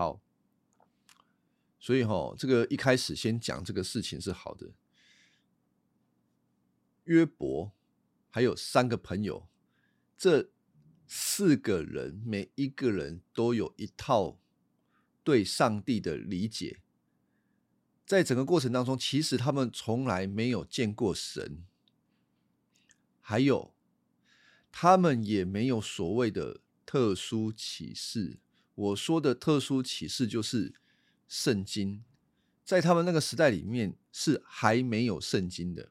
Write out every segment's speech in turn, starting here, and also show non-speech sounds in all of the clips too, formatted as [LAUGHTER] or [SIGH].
好，所以哈，这个一开始先讲这个事情是好的。约伯还有三个朋友，这四个人每一个人都有一套对上帝的理解，在整个过程当中，其实他们从来没有见过神，还有他们也没有所谓的特殊启示。我说的特殊启示就是圣经，在他们那个时代里面是还没有圣经的。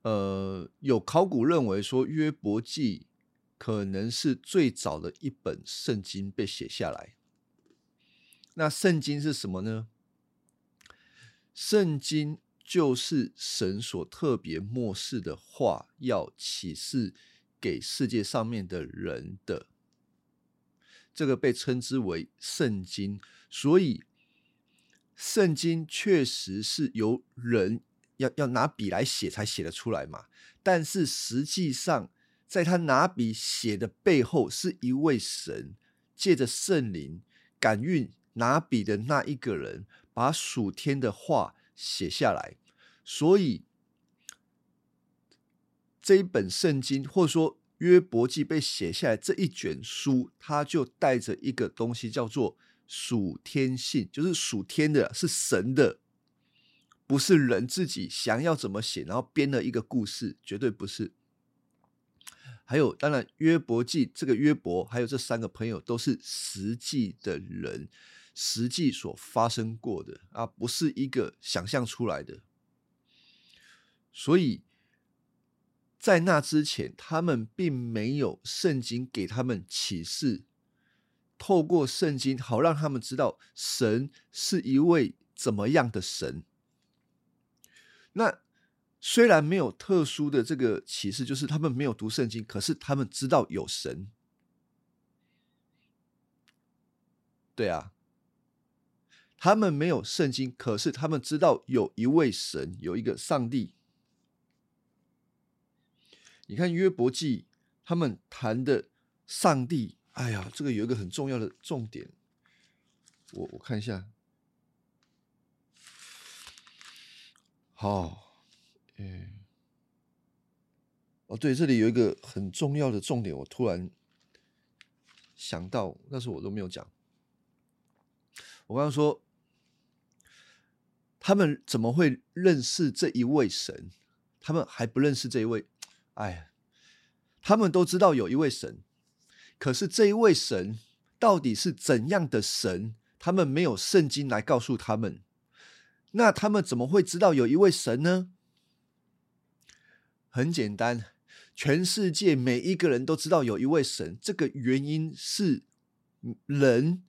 呃，有考古认为说，《约伯记》可能是最早的一本圣经被写下来。那圣经是什么呢？圣经就是神所特别漠视的话，要启示给世界上面的人的。这个被称之为圣经，所以圣经确实是由人。要要拿笔来写才写得出来嘛？但是实际上，在他拿笔写的背后，是一位神借着圣灵感孕拿笔的那一个人，把属天的话写下来。所以这一本圣经，或者说约伯记被写下来这一卷书，它就带着一个东西，叫做属天性，就是属天的，是神的。不是人自己想要怎么写，然后编了一个故事，绝对不是。还有，当然约伯记这个约伯，还有这三个朋友都是实际的人，实际所发生过的啊，不是一个想象出来的。所以在那之前，他们并没有圣经给他们启示，透过圣经好让他们知道神是一位怎么样的神。那虽然没有特殊的这个启示，就是他们没有读圣经，可是他们知道有神。对啊，他们没有圣经，可是他们知道有一位神，有一个上帝。你看约伯记，他们谈的上帝，哎呀，这个有一个很重要的重点，我我看一下。好，嗯，哦，对，这里有一个很重要的重点，我突然想到，但是我都没有讲。我刚刚说，他们怎么会认识这一位神？他们还不认识这一位，哎，他们都知道有一位神，可是这一位神到底是怎样的神？他们没有圣经来告诉他们。那他们怎么会知道有一位神呢？很简单，全世界每一个人都知道有一位神。这个原因是人，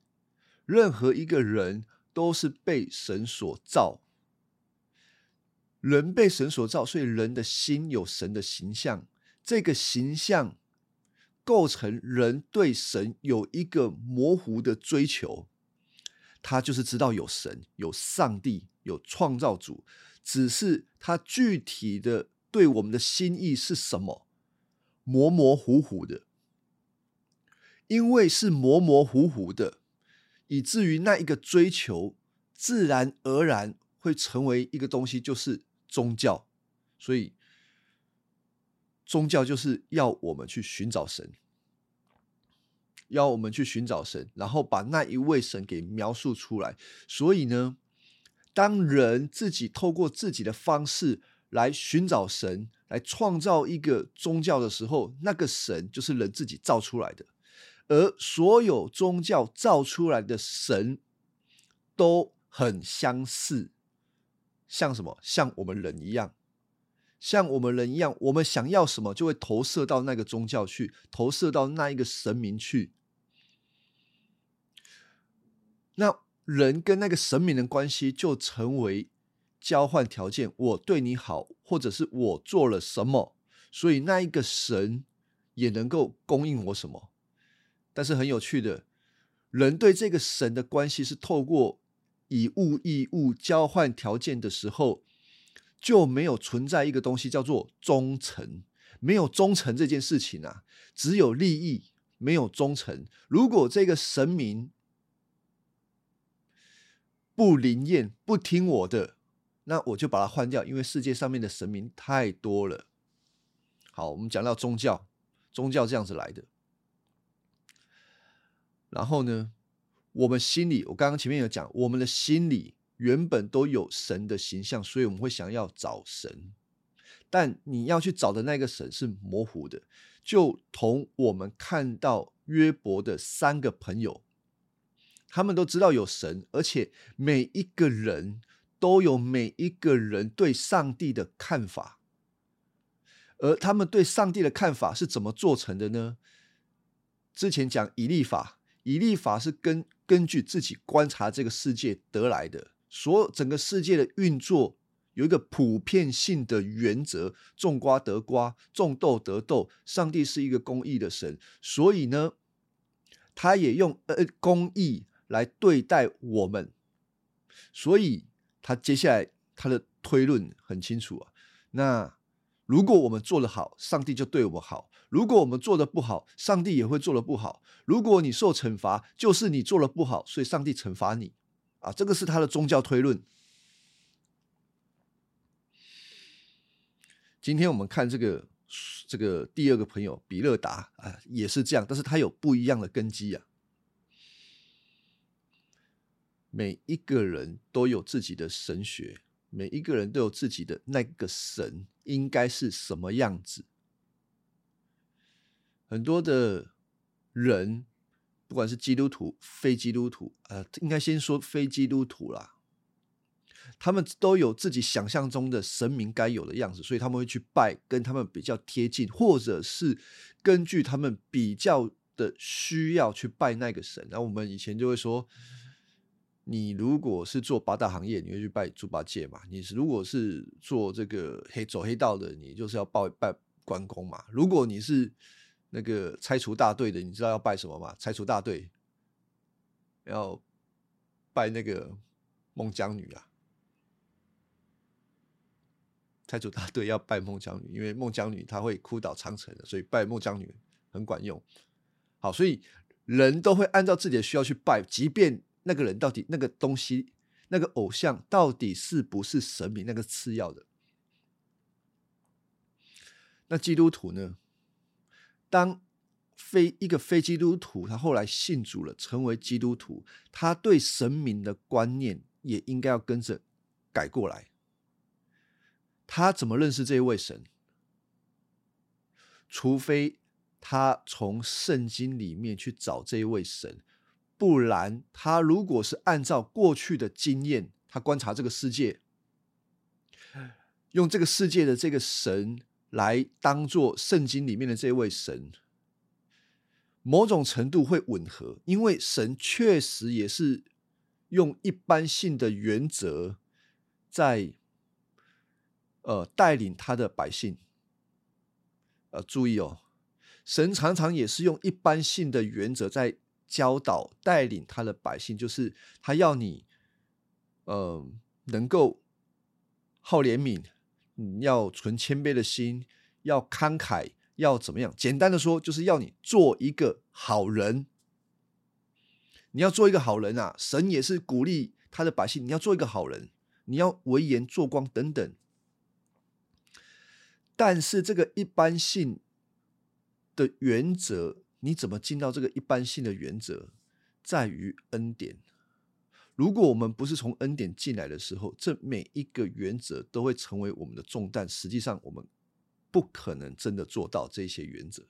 任何一个人都是被神所造，人被神所造，所以人的心有神的形象。这个形象构成人对神有一个模糊的追求，他就是知道有神，有上帝。有创造主，只是他具体的对我们的心意是什么，模模糊糊的。因为是模模糊糊的，以至于那一个追求，自然而然会成为一个东西，就是宗教。所以，宗教就是要我们去寻找神，要我们去寻找神，然后把那一位神给描述出来。所以呢？当人自己透过自己的方式来寻找神，来创造一个宗教的时候，那个神就是人自己造出来的。而所有宗教造出来的神都很相似，像什么？像我们人一样，像我们人一样，我们想要什么，就会投射到那个宗教去，投射到那一个神明去。那。人跟那个神明的关系就成为交换条件，我对你好，或者是我做了什么，所以那一个神也能够供应我什么。但是很有趣的，人对这个神的关系是透过以物易物交换条件的时候，就没有存在一个东西叫做忠诚，没有忠诚这件事情啊，只有利益，没有忠诚，如果这个神明不灵验、不听我的，那我就把它换掉，因为世界上面的神明太多了。好，我们讲到宗教，宗教这样子来的。然后呢，我们心里，我刚刚前面有讲，我们的心里原本都有神的形象，所以我们会想要找神。但你要去找的那个神是模糊的，就同我们看到约伯的三个朋友，他们都知道有神，而且每一个人都有每一个人对上帝的看法，而他们对上帝的看法是怎么做成的呢？之前讲以利法，以利法是根根据自己观察这个世界得来的，所整个世界的运作。有一个普遍性的原则：种瓜得瓜，种豆得豆。上帝是一个公义的神，所以呢，他也用呃公义来对待我们。所以他接下来他的推论很清楚啊。那如果我们做得好，上帝就对我们好；如果我们做的不好，上帝也会做的不好。如果你受惩罚，就是你做的不好，所以上帝惩罚你啊。这个是他的宗教推论。今天我们看这个这个第二个朋友比勒达啊，也是这样，但是他有不一样的根基啊。每一个人都有自己的神学，每一个人都有自己的那个神应该是什么样子。很多的人，不管是基督徒、非基督徒，呃，应该先说非基督徒啦。他们都有自己想象中的神明该有的样子，所以他们会去拜跟他们比较贴近，或者是根据他们比较的需要去拜那个神。然后我们以前就会说，你如果是做八大行业，你会去拜猪八戒嘛？你是如果是做这个黑走黑道的，你就是要拜拜关公嘛？如果你是那个拆除大队的，你知道要拜什么吗？拆除大队要拜那个孟姜女啊。拆除大队要拜孟姜女，因为孟姜女她会哭倒长城的，所以拜孟姜女很管用。好，所以人都会按照自己的需要去拜，即便那个人到底那个东西、那个偶像到底是不是神明，那个次要的。那基督徒呢？当非一个非基督徒，他后来信主了，成为基督徒，他对神明的观念也应该要跟着改过来。他怎么认识这一位神？除非他从圣经里面去找这一位神，不然他如果是按照过去的经验，他观察这个世界，用这个世界的这个神来当做圣经里面的这位神，某种程度会吻合，因为神确实也是用一般性的原则在。呃，带领他的百姓，呃，注意哦，神常常也是用一般性的原则在教导、带领他的百姓，就是他要你，呃，能够好怜悯，你要存谦卑的心，要慷慨，要怎么样？简单的说，就是要你做一个好人。你要做一个好人啊！神也是鼓励他的百姓，你要做一个好人，你要为言做光等等。但是这个一般性的原则，你怎么进到这个一般性的原则，在于恩典。如果我们不是从恩典进来的时候，这每一个原则都会成为我们的重担。实际上，我们不可能真的做到这些原则。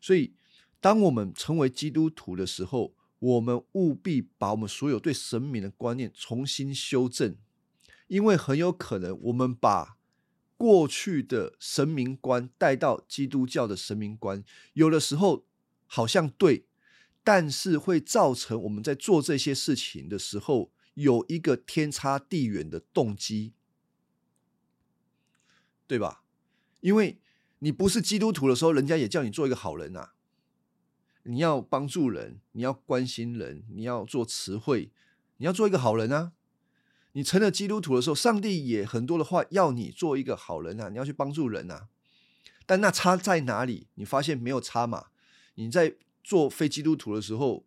所以，当我们成为基督徒的时候，我们务必把我们所有对神明的观念重新修正，因为很有可能我们把过去的神明观带到基督教的神明观，有的时候好像对，但是会造成我们在做这些事情的时候有一个天差地远的动机，对吧？因为你不是基督徒的时候，人家也叫你做一个好人啊，你要帮助人，你要关心人，你要做词汇，你要做一个好人啊。你成了基督徒的时候，上帝也很多的话要你做一个好人啊，你要去帮助人啊。但那差在哪里？你发现没有差嘛？你在做非基督徒的时候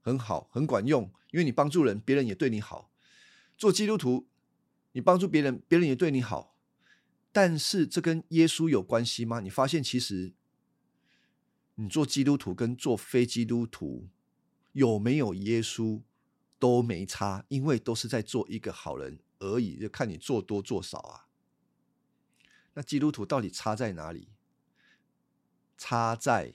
很好，很管用，因为你帮助人，别人也对你好。做基督徒，你帮助别人，别人也对你好。但是这跟耶稣有关系吗？你发现其实你做基督徒跟做非基督徒有没有耶稣都没差，因为都是在做一个好人而已，就看你做多做少啊。那基督徒到底差在哪里？差在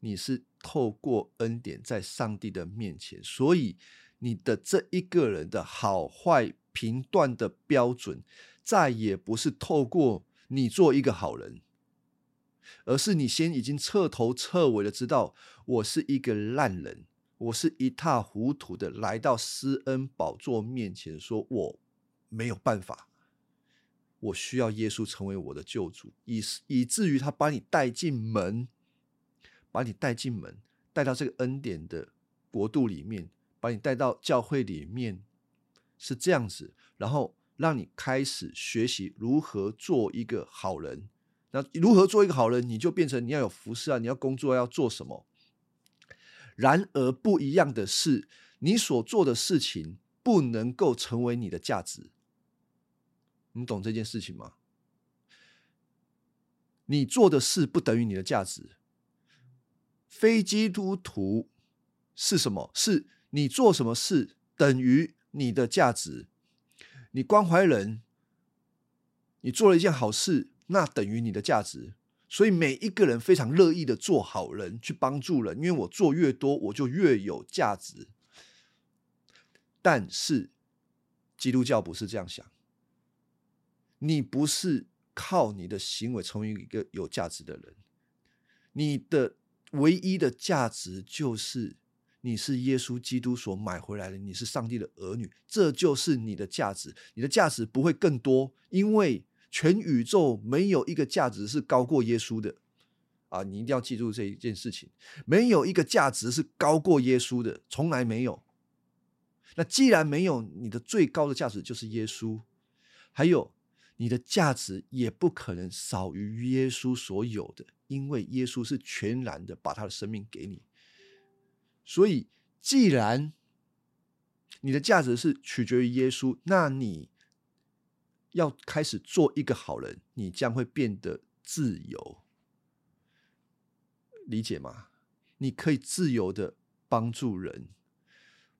你是透过恩典在上帝的面前，所以你的这一个人的好坏评断的标准，再也不是透过你做一个好人，而是你先已经彻头彻尾的知道，我是一个烂人，我是一塌糊涂的来到施恩宝座面前，说我没有办法。我需要耶稣成为我的救主，以以至于他把你带进门，把你带进门，带到这个恩典的国度里面，把你带到教会里面，是这样子，然后让你开始学习如何做一个好人。那如何做一个好人，你就变成你要有服饰啊，你要工作要做什么？然而不一样的是，你所做的事情不能够成为你的价值。你懂这件事情吗？你做的事不等于你的价值。非基督徒是什么？是你做什么事等于你的价值。你关怀人，你做了一件好事，那等于你的价值。所以每一个人非常乐意的做好人，去帮助人，因为我做越多，我就越有价值。但是基督教不是这样想。你不是靠你的行为成为一个有价值的人，你的唯一的价值就是你是耶稣基督所买回来的，你是上帝的儿女，这就是你的价值。你的价值不会更多，因为全宇宙没有一个价值是高过耶稣的啊！你一定要记住这一件事情，没有一个价值是高过耶稣的，从来没有。那既然没有，你的最高的价值就是耶稣，还有。你的价值也不可能少于耶稣所有的，因为耶稣是全然的把他的生命给你。所以，既然你的价值是取决于耶稣，那你要开始做一个好人，你将会变得自由。理解吗？你可以自由的帮助人，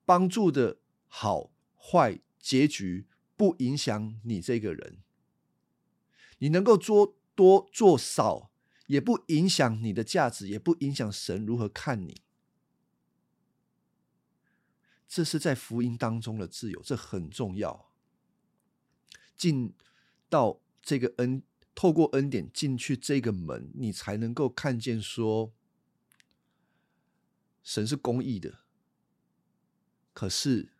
帮助的好坏结局不影响你这个人。你能够做多做少，也不影响你的价值，也不影响神如何看你。这是在福音当中的自由，这很重要。进到这个恩，透过恩典进去这个门，你才能够看见说，神是公义的，可是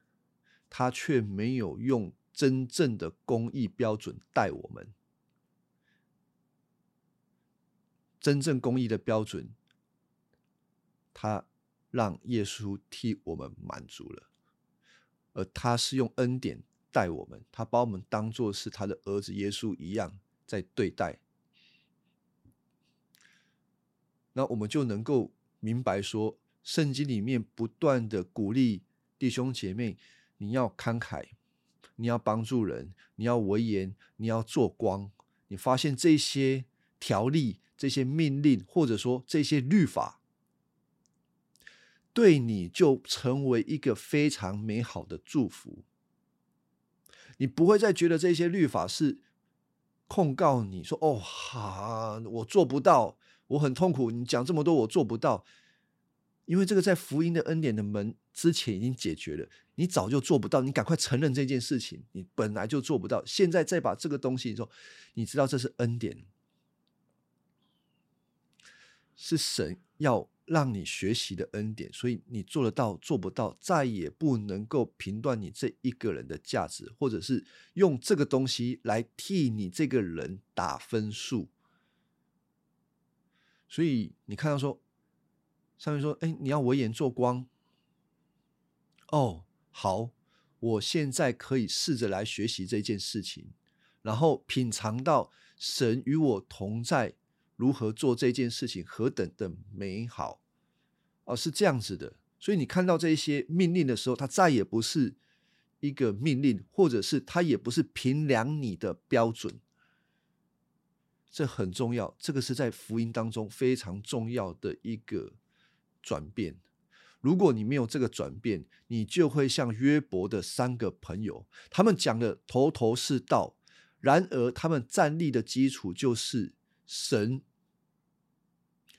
他却没有用真正的公义标准待我们。真正公义的标准，他让耶稣替我们满足了，而他是用恩典待我们，他把我们当做是他的儿子耶稣一样在对待。那我们就能够明白说，圣经里面不断的鼓励弟兄姐妹，你要慷慨，你要帮助人，你要为言，你要做光。你发现这些条例。这些命令，或者说这些律法，对你就成为一个非常美好的祝福。你不会再觉得这些律法是控告你说：“哦，哈，我做不到，我很痛苦。”你讲这么多，我做不到，因为这个在福音的恩典的门之前已经解决了。你早就做不到，你赶快承认这件事情，你本来就做不到。现在再把这个东西说，你知道这是恩典。是神要让你学习的恩典，所以你做得到做不到，再也不能够评断你这一个人的价值，或者是用这个东西来替你这个人打分数。所以你看到说，上面说，哎，你要维言做光。哦，好，我现在可以试着来学习这件事情，然后品尝到神与我同在。如何做这件事情何等的美好，哦，是这样子的。所以你看到这些命令的时候，它再也不是一个命令，或者是它也不是评量你的标准。这很重要，这个是在福音当中非常重要的一个转变。如果你没有这个转变，你就会像约伯的三个朋友，他们讲的头头是道，然而他们站立的基础就是神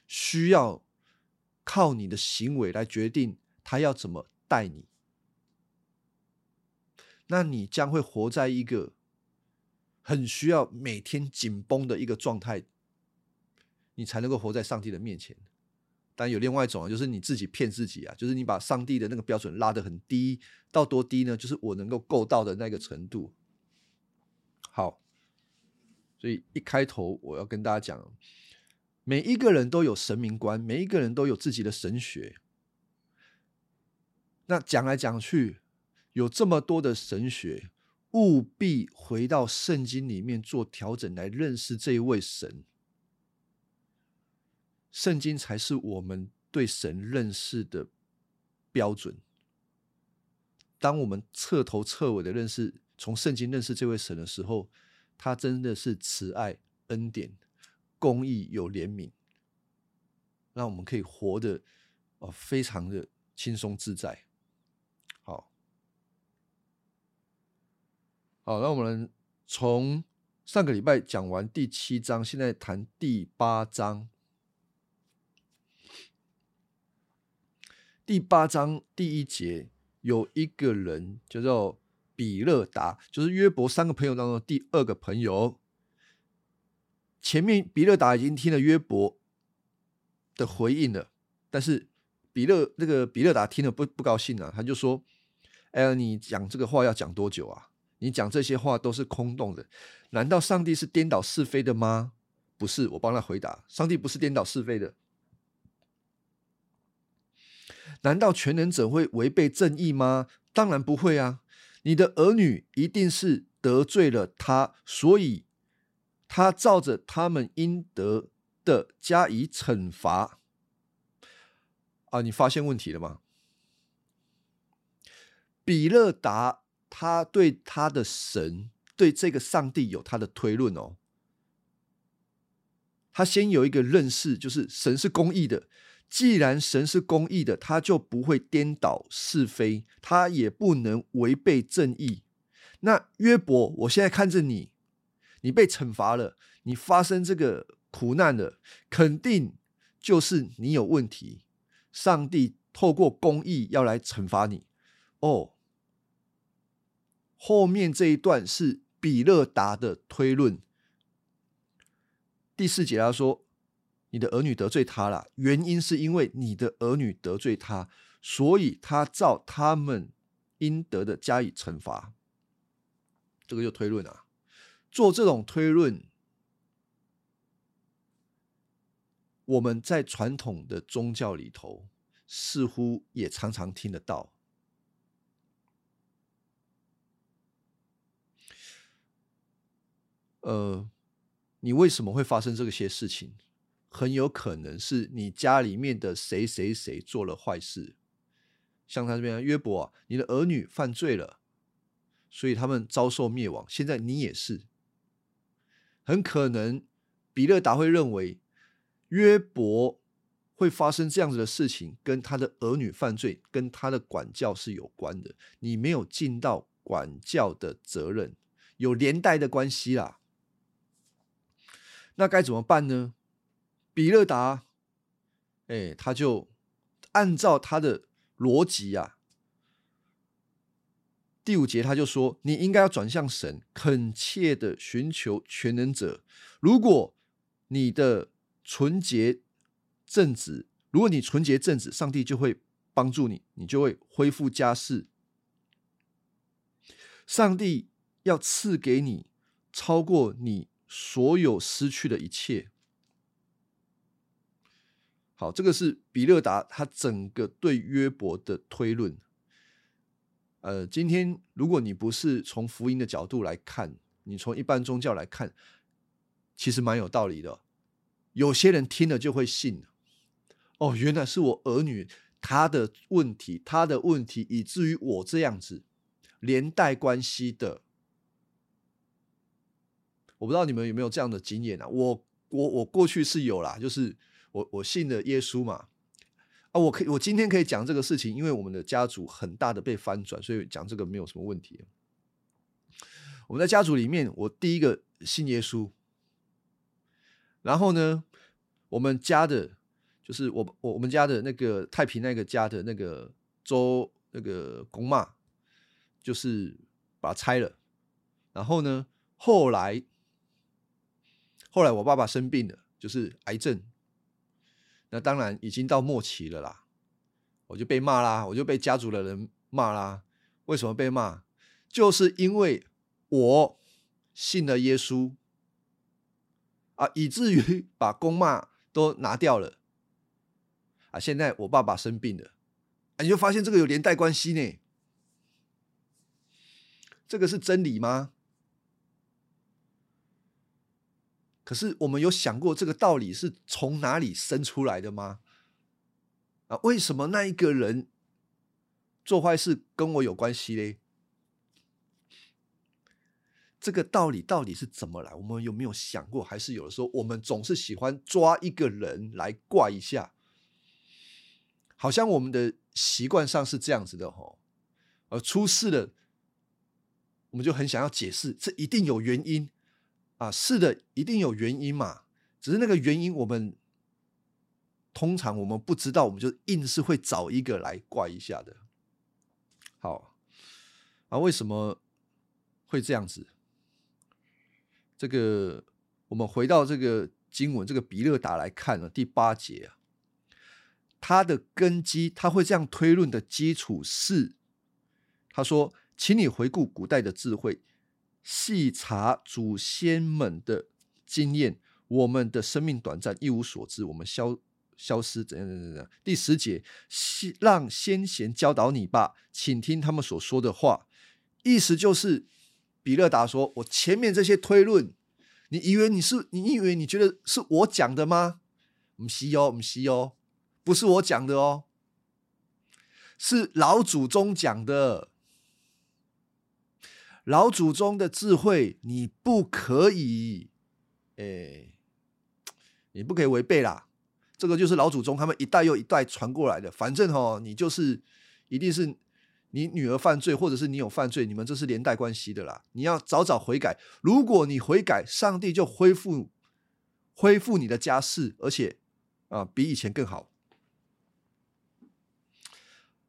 需要靠你的行为来决定他要怎么带你，那你将会活在一个很需要每天紧绷的一个状态，你才能够活在上帝的面前。但有另外一种啊，就是你自己骗自己啊，就是你把上帝的那个标准拉得很低，到多低呢？就是我能够够到的那个程度。好，所以一开头我要跟大家讲，每一个人都有神明观，每一个人都有自己的神学。那讲来讲去，有这么多的神学，务必回到圣经里面做调整，来认识这一位神。圣经才是我们对神认识的标准。当我们彻头彻尾的认识，从圣经认识这位神的时候，他真的是慈爱、恩典、公义、有怜悯，让我们可以活得哦，非常的轻松自在。好，好，那我们从上个礼拜讲完第七章，现在谈第八章。第八章第一节有一个人叫做比勒达，就是约伯三个朋友当中第二个朋友。前面比勒达已经听了约伯的回应了，但是比勒那个比勒达听了不不高兴啊，他就说：“哎呀，你讲这个话要讲多久啊？你讲这些话都是空洞的，难道上帝是颠倒是非的吗？不是，我帮他回答，上帝不是颠倒是非的。”难道全能者会违背正义吗？当然不会啊！你的儿女一定是得罪了他，所以他照着他们应得的加以惩罚。啊，你发现问题了吗？比勒达他对他的神，对这个上帝有他的推论哦。他先有一个认识，就是神是公义的。既然神是公义的，他就不会颠倒是非，他也不能违背正义。那约伯，我现在看着你，你被惩罚了，你发生这个苦难了，肯定就是你有问题。上帝透过公义要来惩罚你。哦，后面这一段是比勒达的推论。第四节他说。你的儿女得罪他了，原因是因为你的儿女得罪他，所以他照他们应得的加以惩罚。这个就推论啊，做这种推论，我们在传统的宗教里头似乎也常常听得到。呃，你为什么会发生这些事情？很有可能是你家里面的谁谁谁做了坏事，像他这边约伯啊，你的儿女犯罪了，所以他们遭受灭亡。现在你也是，很可能比勒达会认为约伯会发生这样子的事情，跟他的儿女犯罪跟他的管教是有关的。你没有尽到管教的责任，有连带的关系啦。那该怎么办呢？比勒达，哎，他就按照他的逻辑啊，第五节他就说：“你应该要转向神，恳切的寻求全能者。如果你的纯洁正直，如果你纯洁正直，上帝就会帮助你，你就会恢复家世。上帝要赐给你超过你所有失去的一切。”好，这个是比勒达他整个对约伯的推论。呃，今天如果你不是从福音的角度来看，你从一般宗教来看，其实蛮有道理的。有些人听了就会信哦，原来是我儿女他的问题，他的问题以至于我这样子连带关系的。我不知道你们有没有这样的经验啊？我我我过去是有啦，就是我我信的耶稣嘛。啊，我可以我今天可以讲这个事情，因为我们的家族很大的被翻转，所以讲这个没有什么问题。我们在家族里面，我第一个信耶稣，然后呢，我们家的，就是我我我们家的那个太平那个家的那个周那个公妈，就是把它拆了，然后呢，后来后来我爸爸生病了，就是癌症。那当然已经到末期了啦，我就被骂啦，我就被家族的人骂啦。为什么被骂？就是因为我信了耶稣啊，以至于 [LAUGHS] 把公骂都拿掉了啊。现在我爸爸生病了，你就发现这个有连带关系呢。这个是真理吗？可是我们有想过这个道理是从哪里生出来的吗？啊，为什么那一个人做坏事跟我有关系嘞？这个道理到底是怎么来？我们有没有想过？还是有的时候我们总是喜欢抓一个人来怪一下，好像我们的习惯上是这样子的吼。而出事了，我们就很想要解释，这一定有原因。啊，是的，一定有原因嘛。只是那个原因，我们通常我们不知道，我们就硬是会找一个来怪一下的。好，啊，为什么会这样子？这个我们回到这个经文，这个比勒达来看了第八节啊，他的根基，他会这样推论的基础是，他说，请你回顾古代的智慧。细查祖先们的经验，我们的生命短暂，一无所知，我们消消失，怎样怎样怎样？第十节，让先贤教导你吧，请听他们所说的话。意思就是，比勒达说：“我前面这些推论，你以为你是？你以为你觉得是我讲的吗？不是哦，唔是哦，不是我讲的哦，是老祖宗讲的。”老祖宗的智慧，你不可以，哎，你不可以违背啦。这个就是老祖宗他们一代又一代传过来的。反正哦，你就是一定是你女儿犯罪，或者是你有犯罪，你们这是连带关系的啦。你要早早悔改。如果你悔改，上帝就恢复恢复你的家世，而且啊，比以前更好。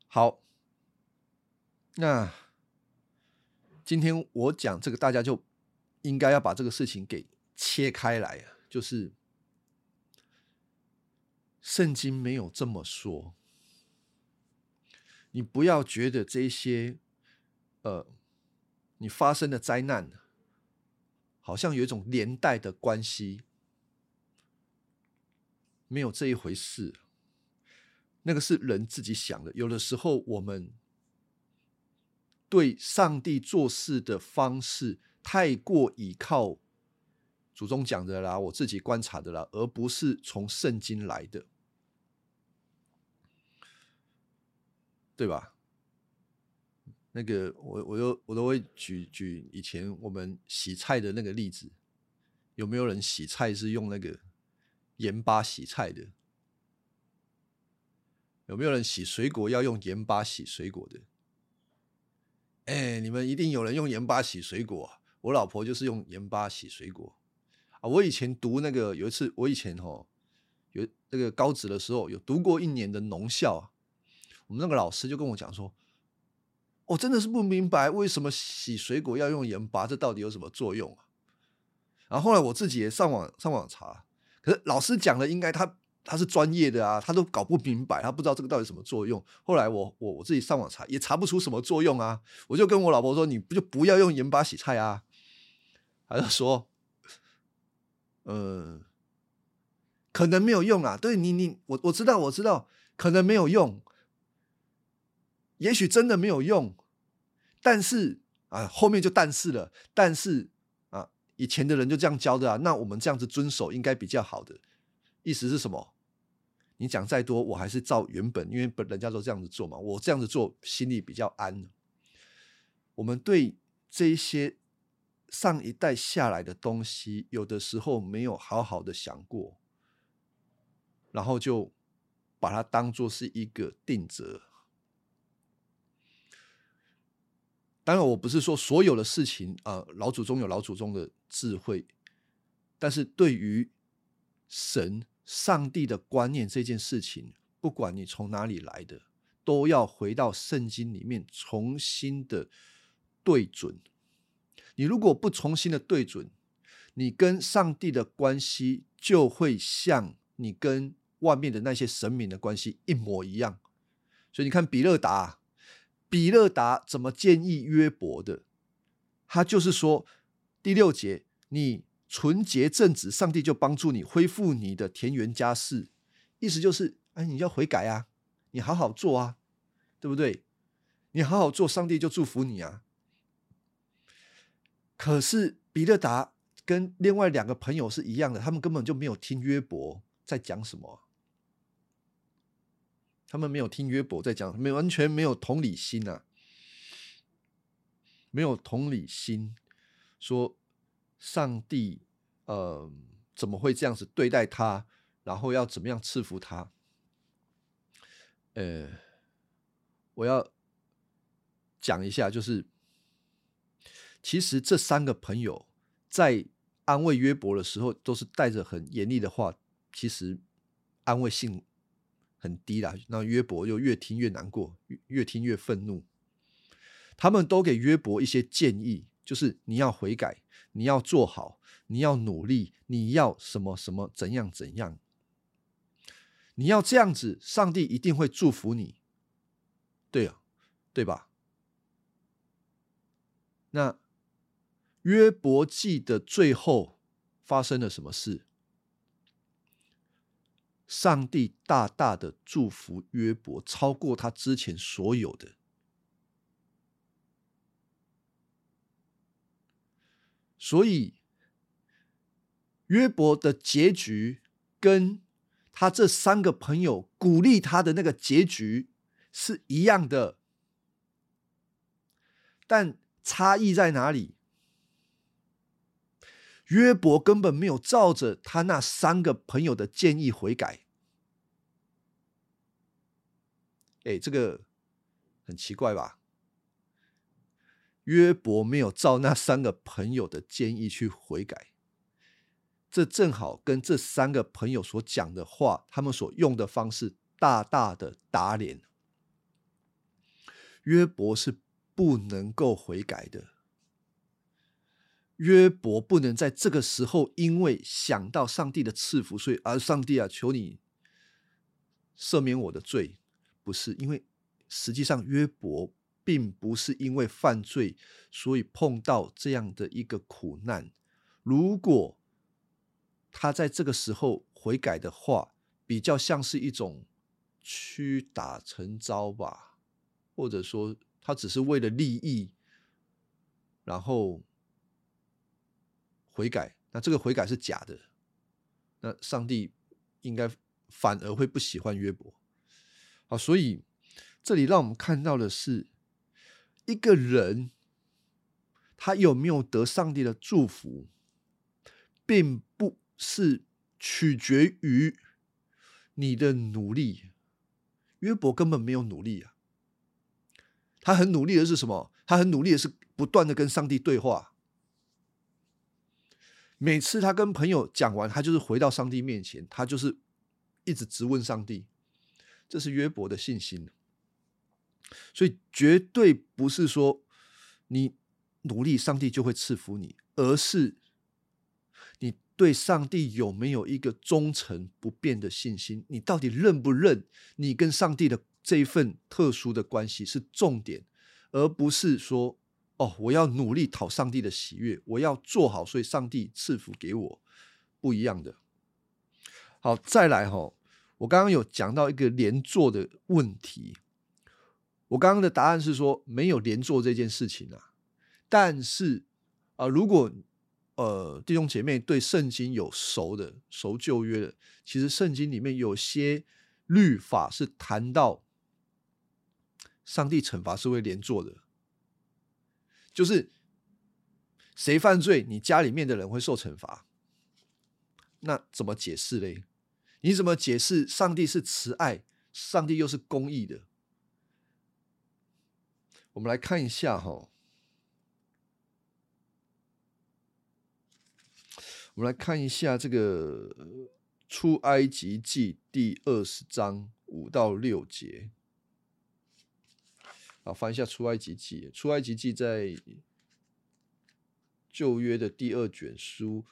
好，那。今天我讲这个，大家就应该要把这个事情给切开来！就是圣经没有这么说，你不要觉得这些呃，你发生的灾难好像有一种连带的关系，没有这一回事。那个是人自己想的，有的时候我们。对上帝做事的方式太过倚靠祖宗讲的啦，我自己观察的啦，而不是从圣经来的，对吧？那个我我都我都会举举以前我们洗菜的那个例子，有没有人洗菜是用那个盐巴洗菜的？有没有人洗水果要用盐巴洗水果的？哎，你们一定有人用盐巴洗水果。我老婆就是用盐巴洗水果啊。我以前读那个有一次，我以前哦有那个高职的时候，有读过一年的农校啊。我们那个老师就跟我讲说，我真的是不明白为什么洗水果要用盐巴，这到底有什么作用啊？然后后来我自己也上网上网查，可是老师讲的应该他。他是专业的啊，他都搞不明白，他不知道这个到底什么作用。后来我我我自己上网查，也查不出什么作用啊。我就跟我老婆说：“你不就不要用盐巴洗菜啊？”他就说：“呃，可能没有用啊。”对你你我我知道我知道，可能没有用，也许真的没有用。但是啊，后面就但是了。但是啊，以前的人就这样教的啊，那我们这样子遵守应该比较好的。意思是什么？你讲再多，我还是照原本，因为本人家都这样子做嘛，我这样子做心里比较安。我们对这些上一代下来的东西，有的时候没有好好的想过，然后就把它当做是一个定则。当然，我不是说所有的事情啊，老祖宗有老祖宗的智慧，但是对于神。上帝的观念这件事情，不管你从哪里来的，都要回到圣经里面重新的对准。你如果不重新的对准，你跟上帝的关系就会像你跟外面的那些神明的关系一模一样。所以你看比勒达，比勒达怎么建议约伯的？他就是说第六节你。纯洁正直，上帝就帮助你恢复你的田园家事。意思就是，哎，你要悔改啊，你好好做啊，对不对？你好好做，上帝就祝福你啊。可是比勒达跟另外两个朋友是一样的，他们根本就没有听约伯在讲什么，他们没有听约伯在讲，没完全没有同理心啊，没有同理心，说。上帝，呃，怎么会这样子对待他？然后要怎么样赐福他？呃，我要讲一下，就是其实这三个朋友在安慰约伯的时候，都是带着很严厉的话，其实安慰性很低啦。那约伯就越听越难过，越听越愤怒。他们都给约伯一些建议，就是你要悔改。你要做好，你要努力，你要什么什么怎样怎样？你要这样子，上帝一定会祝福你。对啊，对吧？那约伯记的最后发生了什么事？上帝大大的祝福约伯，超过他之前所有的。所以，约伯的结局跟他这三个朋友鼓励他的那个结局是一样的，但差异在哪里？约伯根本没有照着他那三个朋友的建议悔改。哎，这个很奇怪吧？约伯没有照那三个朋友的建议去悔改，这正好跟这三个朋友所讲的话，他们所用的方式大大的打脸。约伯是不能够悔改的，约伯不能在这个时候因为想到上帝的赐福，所以而上帝啊，求你赦免我的罪，不是因为实际上约伯。并不是因为犯罪，所以碰到这样的一个苦难。如果他在这个时候悔改的话，比较像是一种屈打成招吧，或者说他只是为了利益，然后悔改。那这个悔改是假的，那上帝应该反而会不喜欢约伯。好，所以这里让我们看到的是。一个人，他有没有得上帝的祝福，并不是取决于你的努力。约伯根本没有努力啊，他很努力的是什么？他很努力的是不断的跟上帝对话。每次他跟朋友讲完，他就是回到上帝面前，他就是一直质问上帝。这是约伯的信心。所以绝对不是说你努力，上帝就会赐福你，而是你对上帝有没有一个忠诚不变的信心？你到底认不认你跟上帝的这一份特殊的关系是重点，而不是说哦，我要努力讨上帝的喜悦，我要做好，所以上帝赐福给我，不一样的。好，再来哈，我刚刚有讲到一个连坐的问题。我刚刚的答案是说没有连坐这件事情啊，但是啊，如果呃弟兄姐妹对圣经有熟的、熟旧约的，其实圣经里面有些律法是谈到上帝惩罚是会连坐的，就是谁犯罪，你家里面的人会受惩罚。那怎么解释嘞？你怎么解释上帝是慈爱，上帝又是公义的？我们来看一下哈，我们来看一下这个出埃及记第二十章五到六节。好，翻一下出埃及记，出埃及记在旧约的第二卷书，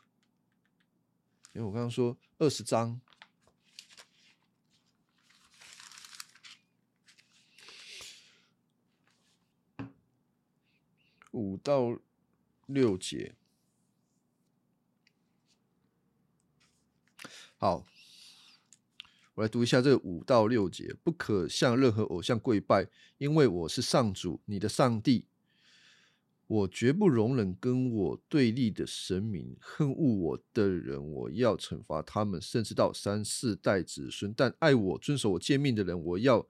因为我刚刚说二十章。五到六节，好，我来读一下这五到六节：不可向任何偶像跪拜，因为我是上主，你的上帝。我绝不容忍跟我对立的神明，恨恶我的人，我要惩罚他们，甚至到三四代子孙。但爱我、遵守我诫命的人，我要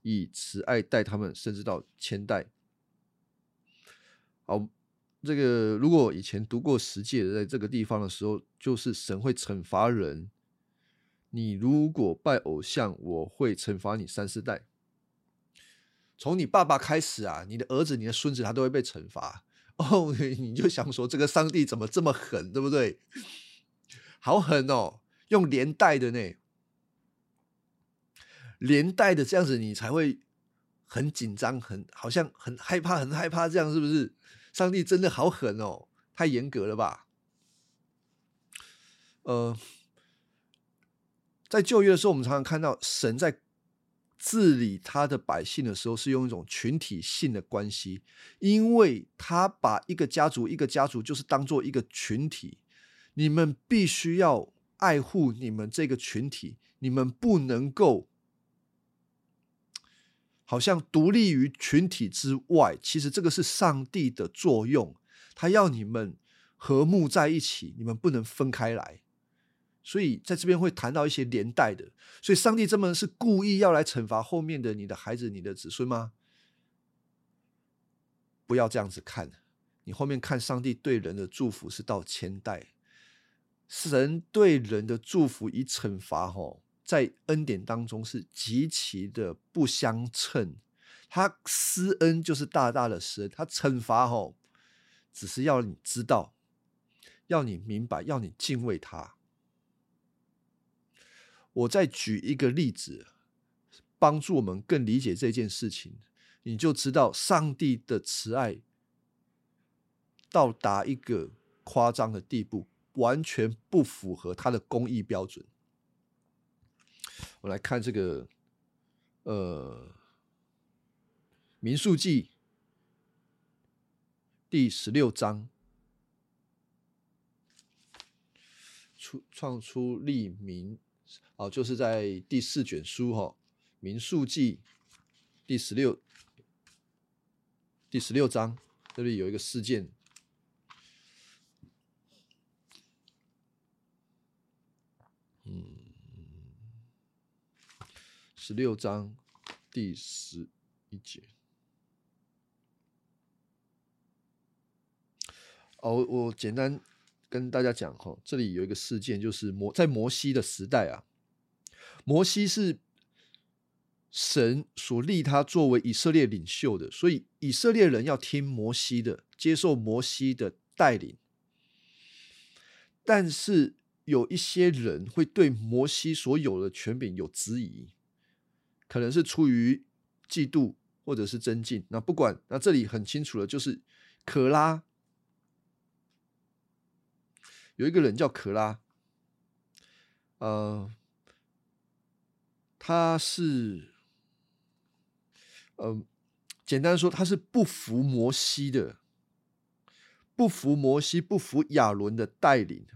以慈爱待他们，甚至到千代。好，这个如果以前读过十诫，在这个地方的时候，就是神会惩罚人。你如果拜偶像，我会惩罚你三四代。从你爸爸开始啊，你的儿子、你的孙子，他都会被惩罚。哦，[LAUGHS] 你就想说，这个上帝怎么这么狠，对不对？好狠哦，用连带的呢，连带的这样子，你才会很紧张，很好像很害怕，很害怕，这样是不是？上帝真的好狠哦，太严格了吧？呃，在旧约的时候，我们常常看到神在治理他的百姓的时候，是用一种群体性的关系，因为他把一个家族一个家族就是当做一个群体，你们必须要爱护你们这个群体，你们不能够。好像独立于群体之外，其实这个是上帝的作用，他要你们和睦在一起，你们不能分开来。所以在这边会谈到一些连带的，所以上帝这么是故意要来惩罚后面的你的孩子、你的子孙吗？不要这样子看，你后面看上帝对人的祝福是到千代，神对人的祝福以惩罚吼。在恩典当中是极其的不相称，他施恩就是大大的施恩，他惩罚吼，只是要你知道，要你明白，要你敬畏他。我再举一个例子，帮助我们更理解这件事情，你就知道上帝的慈爱到达一个夸张的地步，完全不符合他的公义标准。我来看这个，呃，《民数记》第十六章，出创出立民，哦，就是在第四卷书哈，《民数记》第十六第十六章，这里有一个事件，嗯。十六章第十一节。哦，我简单跟大家讲哈，这里有一个事件，就是摩在摩西的时代啊，摩西是神所立他作为以色列领袖的，所以以色列人要听摩西的，接受摩西的带领。但是有一些人会对摩西所有的权柄有质疑。可能是出于嫉妒或者是增进，那不管，那这里很清楚了，就是可拉有一个人叫可拉，呃，他是，呃，简单说，他是不服摩西的，不服摩西，不服亚伦的带领，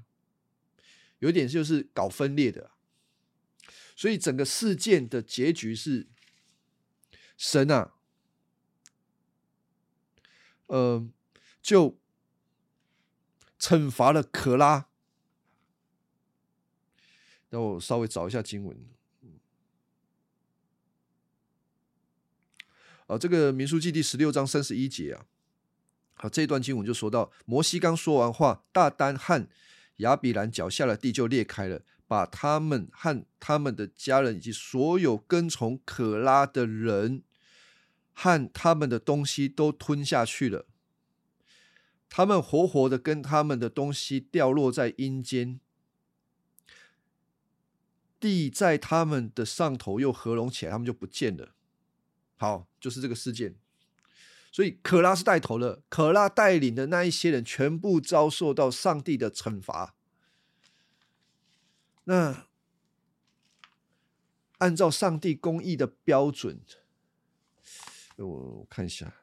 有点就是搞分裂的。所以整个事件的结局是，神啊，呃，就惩罚了可拉。那我稍微找一下经文。啊，这个民数记第十六章三十一节啊，好，这一段经文就说到，摩西刚说完话，大丹和亚比兰脚下的地就裂开了，把他们和他们的家人以及所有跟从可拉的人和他们的东西都吞下去了。他们活活的跟他们的东西掉落在阴间，地在他们的上头又合拢起来，他们就不见了。好，就是这个事件，所以可拉是带头的，可拉带领的那一些人全部遭受到上帝的惩罚。那按照上帝公义的标准，我我看一下，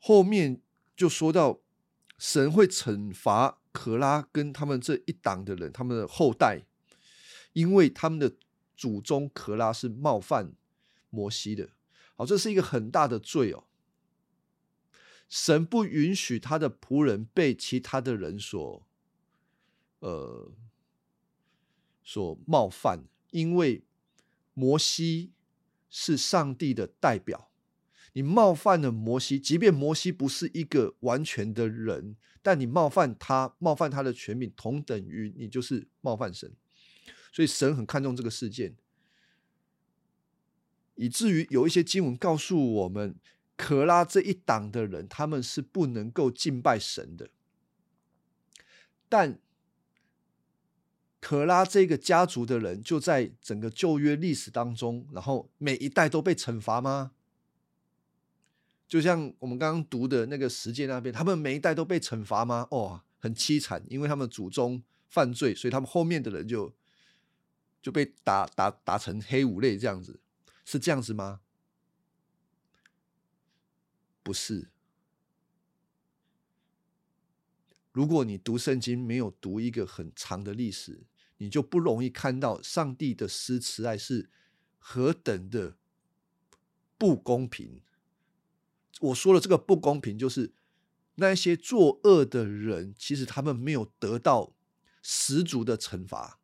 后面就说到神会惩罚可拉跟他们这一党的人，他们的后代，因为他们的。祖宗可拉是冒犯摩西的，好，这是一个很大的罪哦。神不允许他的仆人被其他的人所，呃，所冒犯，因为摩西是上帝的代表，你冒犯了摩西，即便摩西不是一个完全的人，但你冒犯他，冒犯他的权柄，同等于你就是冒犯神。所以神很看重这个事件，以至于有一些经文告诉我们，可拉这一党的人他们是不能够敬拜神的。但可拉这个家族的人就在整个旧约历史当中，然后每一代都被惩罚吗？就像我们刚刚读的那个十诫那边，他们每一代都被惩罚吗？哦，很凄惨，因为他们祖宗犯罪，所以他们后面的人就。就被打打打成黑五类这样子，是这样子吗？不是。如果你读圣经没有读一个很长的历史，你就不容易看到上帝的施慈爱是何等的不公平。我说了，这个不公平就是那些作恶的人，其实他们没有得到十足的惩罚。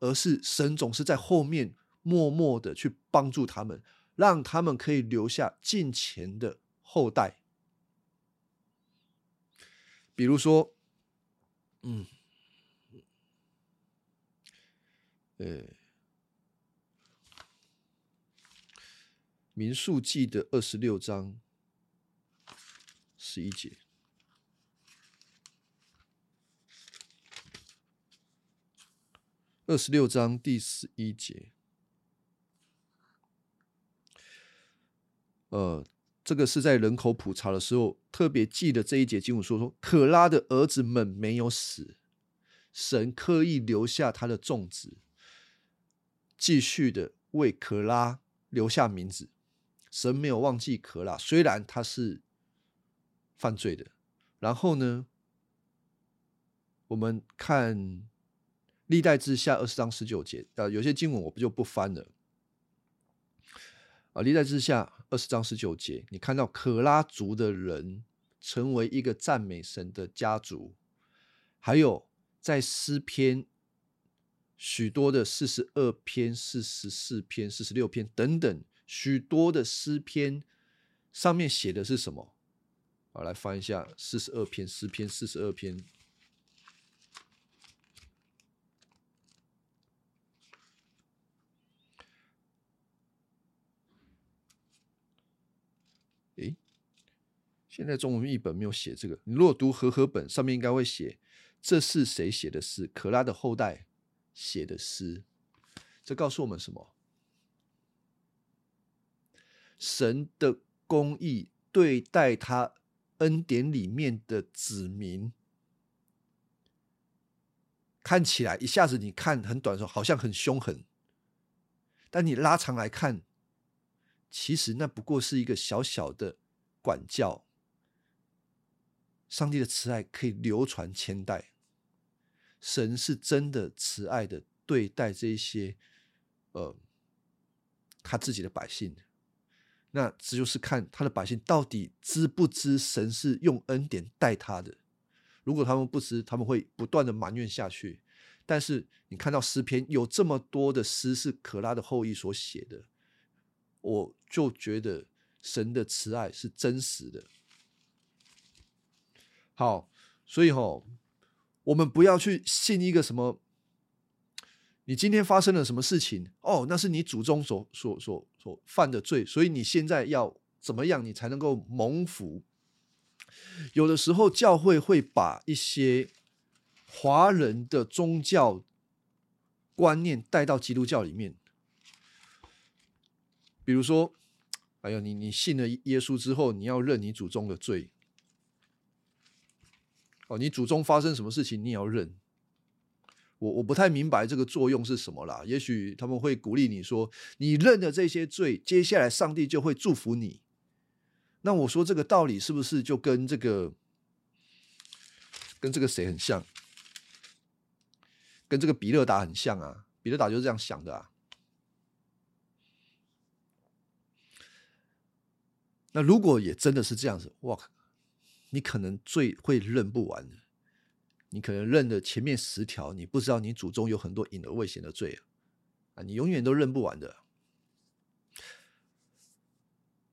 而是神总是在后面默默的去帮助他们，让他们可以留下近前的后代。比如说，嗯，呃，民数记的二十六章十一节。二十六章第十一节，呃，这个是在人口普查的时候特别记得这一节经文说说，可拉的儿子们没有死，神刻意留下他的种子，继续的为可拉留下名字。神没有忘记可拉，虽然他是犯罪的。然后呢，我们看。历代之下二十章十九节，呃，有些经文我不就不翻了。啊，历代之下二十章十九节，你看到可拉族的人成为一个赞美神的家族，还有在诗篇许多的四十二篇、四十四篇、四十六篇等等许多的诗篇上面写的是什么？好，来翻一下四十二篇诗篇，四十二篇。现在中文译本没有写这个。你如果读和合本，上面应该会写这是谁写的诗？可拉的后代写的诗。这告诉我们什么？神的公义对待他恩典里面的子民，看起来一下子你看很短的时候好像很凶狠，但你拉长来看，其实那不过是一个小小的管教。上帝的慈爱可以流传千代，神是真的慈爱的对待这些，呃，他自己的百姓。那这就是看他的百姓到底知不知神是用恩典待他的。如果他们不知，他们会不断的埋怨下去。但是你看到诗篇有这么多的诗是可拉的后裔所写的，我就觉得神的慈爱是真实的。好，所以吼，我们不要去信一个什么，你今天发生了什么事情哦，那是你祖宗所所所所犯的罪，所以你现在要怎么样，你才能够蒙福？有的时候教会会把一些华人的宗教观念带到基督教里面，比如说，哎呀，你你信了耶稣之后，你要认你祖宗的罪。哦，你祖宗发生什么事情，你也要认。我我不太明白这个作用是什么啦。也许他们会鼓励你说，你认了这些罪，接下来上帝就会祝福你。那我说这个道理是不是就跟这个跟这个谁很像？跟这个比勒达很像啊？比勒达就是这样想的啊。那如果也真的是这样子，哇！你可能最会认不完的，你可能认的前面十条，你不知道你祖宗有很多隐而未显的罪啊，你永远都认不完的。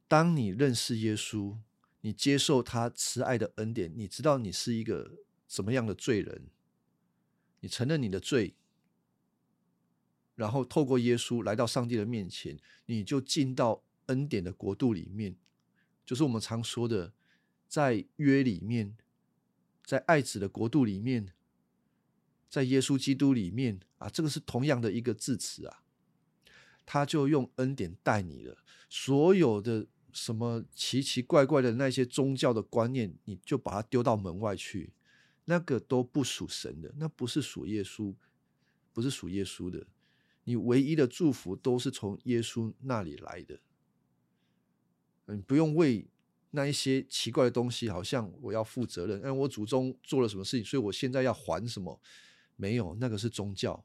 当你认识耶稣，你接受他慈爱的恩典，你知道你是一个什么样的罪人，你承认你的罪，然后透过耶稣来到上帝的面前，你就进到恩典的国度里面，就是我们常说的。在约里面，在爱子的国度里面，在耶稣基督里面啊，这个是同样的一个字词啊，他就用恩典待你了。所有的什么奇奇怪怪的那些宗教的观念，你就把它丢到门外去，那个都不属神的，那不是属耶稣，不是属耶稣的。你唯一的祝福都是从耶稣那里来的，你不用为。那一些奇怪的东西，好像我要负责任，因为我祖宗做了什么事情，所以我现在要还什么？没有，那个是宗教，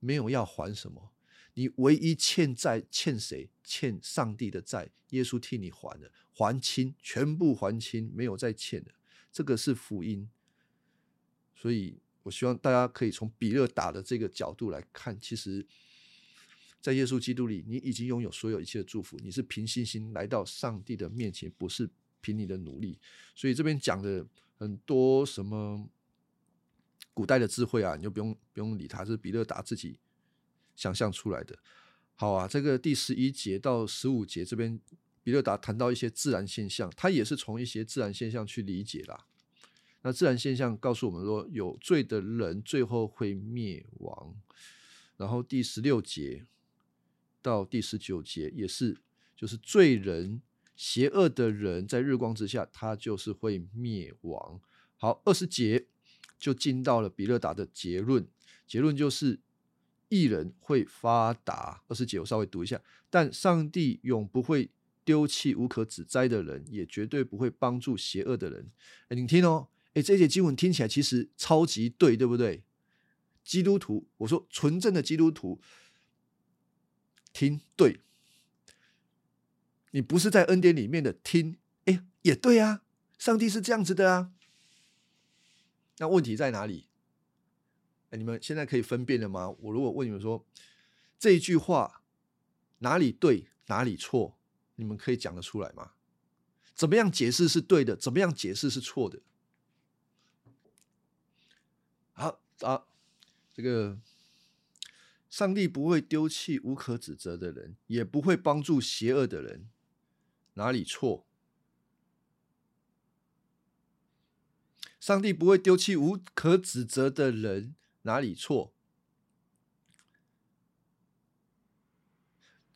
没有要还什么。你唯一欠债欠谁？欠上帝的债，耶稣替你还了，还清，全部还清，没有再欠的。这个是福音。所以我希望大家可以从比勒打的这个角度来看，其实。在耶稣基督里，你已经拥有所有一切的祝福。你是凭信心来到上帝的面前，不是凭你的努力。所以这边讲的很多什么古代的智慧啊，你就不用不用理它，是比勒达自己想象出来的。好啊，这个第十一节到十五节这边，比勒达谈到一些自然现象，他也是从一些自然现象去理解啦。那自然现象告诉我们说，有罪的人最后会灭亡。然后第十六节。到第十九节也是，就是罪人、邪恶的人在日光之下，他就是会灭亡。好，二十节就进到了比勒达的结论，结论就是艺人会发达。二十节我稍微读一下，但上帝永不会丢弃无可指摘的人，也绝对不会帮助邪恶的人。哎，你听哦，哎，这节经文听起来其实超级对，对不对？基督徒，我说纯正的基督徒。听对，你不是在恩典里面的听，哎，也对啊，上帝是这样子的啊。那问题在哪里？哎，你们现在可以分辨了吗？我如果问你们说这一句话哪里对哪里错，你们可以讲得出来吗？怎么样解释是对的？怎么样解释是错的？好啊，这个。上帝不会丢弃无可指责的人，也不会帮助邪恶的人。哪里错？上帝不会丢弃无可指责的人，哪里错？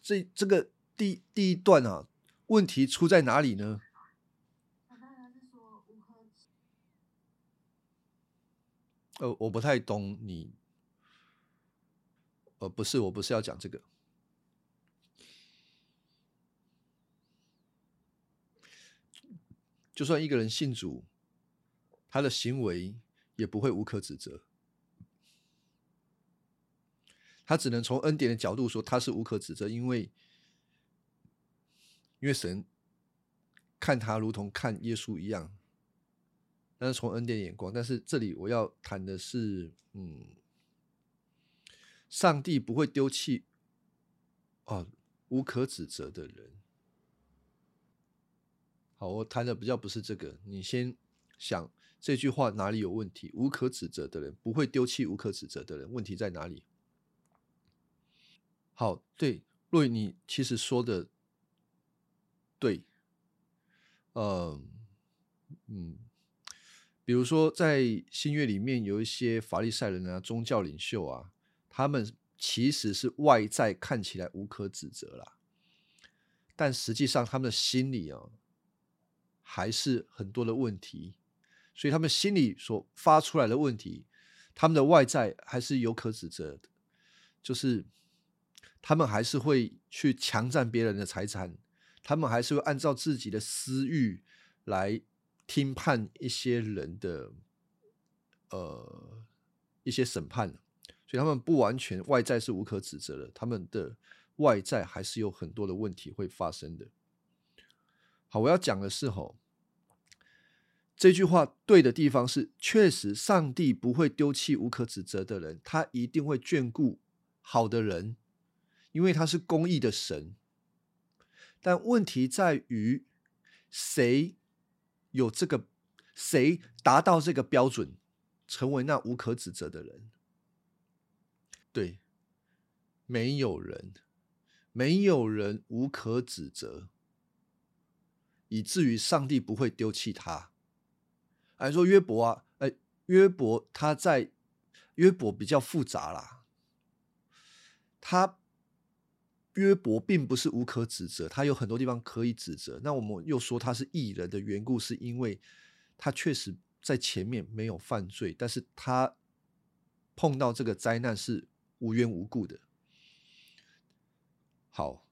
这这个第第一段啊，问题出在哪里呢？呃，我不太懂你。呃，不是，我不是要讲这个。就算一个人信主，他的行为也不会无可指责。他只能从恩典的角度说他是无可指责，因为因为神看他如同看耶稣一样，但是从恩典眼光。但是这里我要谈的是，嗯，上帝不会丢弃哦无可指责的人。好，我谈的比较不是这个，你先想这句话哪里有问题？无可指责的人不会丢弃无可指责的人，问题在哪里？好，对，若雨，你其实说的对，嗯嗯，比如说在新约里面有一些法利赛人啊、宗教领袖啊，他们其实是外在看起来无可指责啦，但实际上他们的心里啊，还是很多的问题，所以他们心里所发出来的问题，他们的外在还是有可指责的，就是。他们还是会去强占别人的财产，他们还是会按照自己的私欲来听判一些人的呃一些审判，他们不完全外在是无可指责的，他们的外在还是有很多的问题会发生的。好，我要讲的是吼，这句话对的地方是，确实上帝不会丢弃无可指责的人，他一定会眷顾好的人。因为他是公义的神，但问题在于谁有这个，谁达到这个标准，成为那无可指责的人？对，没有人，没有人无可指责，以至于上帝不会丢弃他。还说约伯啊，哎，约伯他在约伯比较复杂啦，他。约伯并不是无可指责，他有很多地方可以指责。那我们又说他是异人的缘故，是因为他确实在前面没有犯罪，但是他碰到这个灾难是无缘无故的。好，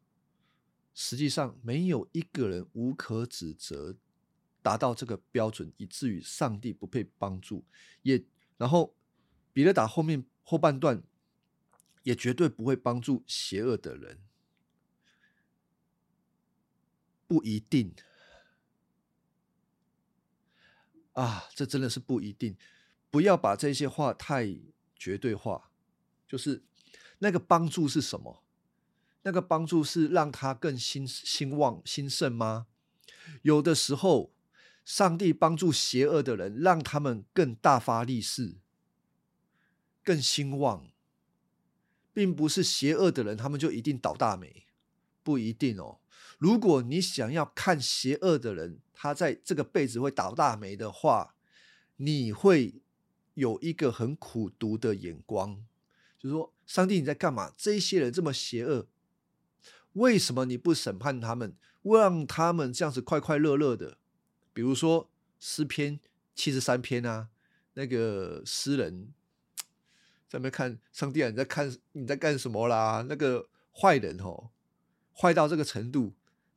实际上没有一个人无可指责，达到这个标准，以至于上帝不配帮助。也然后彼得打后面后半段也绝对不会帮助邪恶的人。不一定啊，这真的是不一定。不要把这些话太绝对化。就是那个帮助是什么？那个帮助是让他更兴兴旺兴盛吗？有的时候，上帝帮助邪恶的人，让他们更大发力势，更兴旺，并不是邪恶的人，他们就一定倒大霉，不一定哦。如果你想要看邪恶的人，他在这个辈子会倒大霉的话，你会有一个很苦毒的眼光，就说，上帝你在干嘛？这些人这么邪恶，为什么你不审判他们，让他们这样子快快乐乐的？比如说诗篇七十三篇啊，那个诗人在那看上帝啊，你在看你在干什么啦？那个坏人哦，坏到这个程度。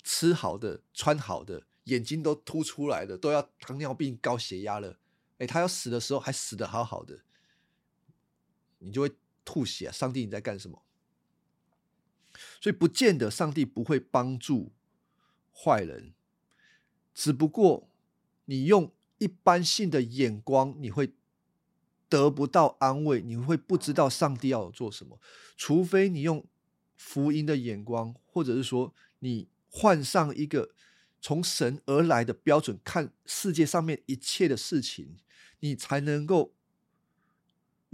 吃好的，穿好的，眼睛都凸出来的，都要糖尿病、高血压了。哎，他要死的时候还死的好好的，你就会吐血啊。上帝，你在干什么？所以不见得上帝不会帮助坏人，只不过你用一般性的眼光，你会得不到安慰，你会不知道上帝要做什么。除非你用福音的眼光，或者是说你。换上一个从神而来的标准看世界上面一切的事情，你才能够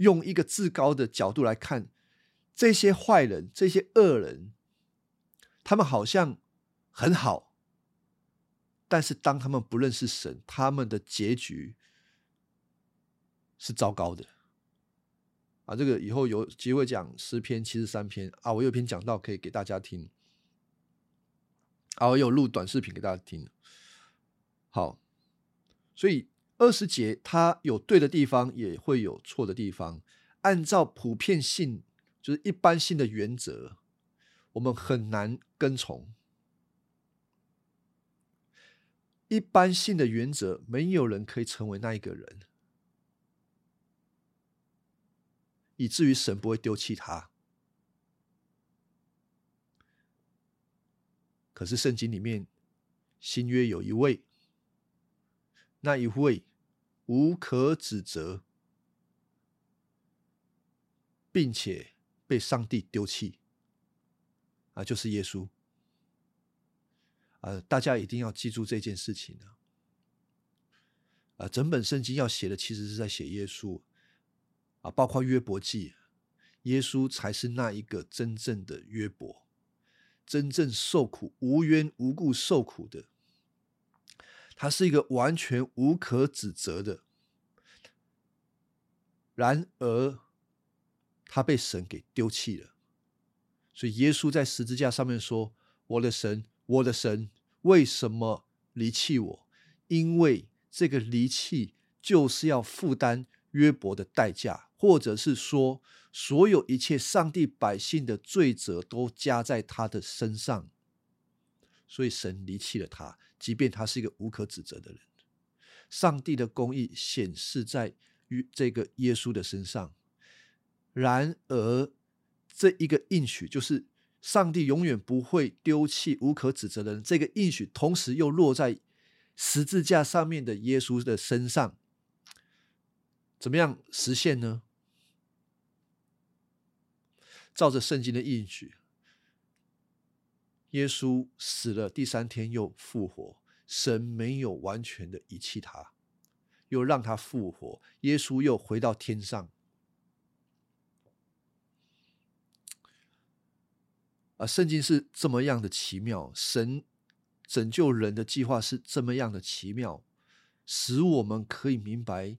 用一个至高的角度来看这些坏人、这些恶人，他们好像很好，但是当他们不认识神，他们的结局是糟糕的。啊，这个以后有机会讲诗篇七十三篇啊，我有篇讲到可以给大家听。啊，我有录短视频给大家听。好，所以二十节它有对的地方，也会有错的地方。按照普遍性，就是一般性的原则，我们很难跟从。一般性的原则，没有人可以成为那一个人，以至于神不会丢弃他。可是圣经里面新约有一位，那一位无可指责，并且被上帝丢弃，啊，就是耶稣。啊，大家一定要记住这件事情啊！啊，整本圣经要写的，其实是在写耶稣啊，包括约伯记，耶稣才是那一个真正的约伯，真正受苦、无缘无故受苦的，他是一个完全无可指责的。然而，他被神给丢弃了，所以耶稣在十字架上面说：“我的神。”我的神为什么离弃我？因为这个离弃就是要负担约伯的代价，或者是说，所有一切上帝百姓的罪责都加在他的身上，所以神离弃了他，即便他是一个无可指责的人。上帝的公义显示在于这个耶稣的身上，然而这一个应许就是。上帝永远不会丢弃无可指责的人。这个应许同时又落在十字架上面的耶稣的身上，怎么样实现呢？照着圣经的应许，耶稣死了，第三天又复活。神没有完全的遗弃他，又让他复活。耶稣又回到天上。啊，圣经是这么样的奇妙，神拯救人的计划是这么样的奇妙，使我们可以明白，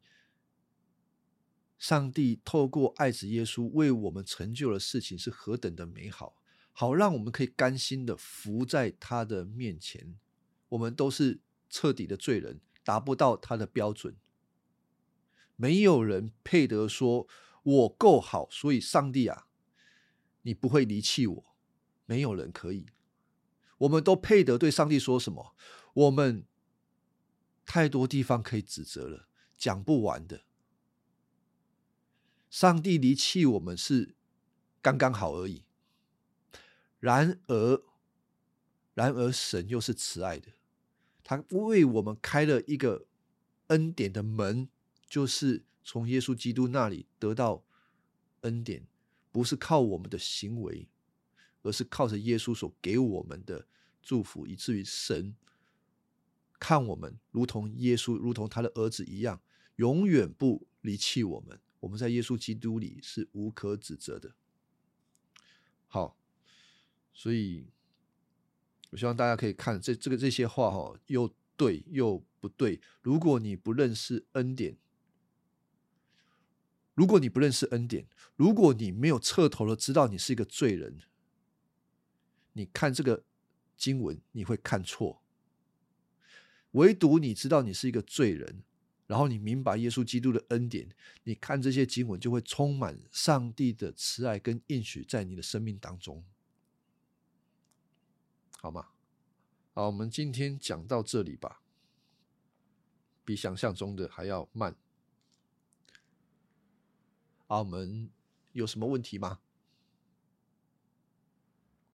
上帝透过爱子耶稣为我们成就的事情是何等的美好，好让我们可以甘心的伏在他的面前。我们都是彻底的罪人，达不到他的标准，没有人配得说我够好，所以上帝啊，你不会离弃我。没有人可以，我们都配得对上帝说什么？我们太多地方可以指责了，讲不完的。上帝离弃我们是刚刚好而已。然而，然而神又是慈爱的，他为我们开了一个恩典的门，就是从耶稣基督那里得到恩典，不是靠我们的行为。而是靠着耶稣所给我们的祝福，以至于神看我们如同耶稣，如同他的儿子一样，永远不离弃我们。我们在耶稣基督里是无可指责的。好，所以我希望大家可以看这这个这些话哈，又对又不对。如果你不认识恩典，如果你不认识恩典，如果你没有彻头的知道你是一个罪人。你看这个经文，你会看错。唯独你知道你是一个罪人，然后你明白耶稣基督的恩典，你看这些经文就会充满上帝的慈爱跟应许在你的生命当中，好吗？好，我们今天讲到这里吧，比想象中的还要慢。啊，我们有什么问题吗？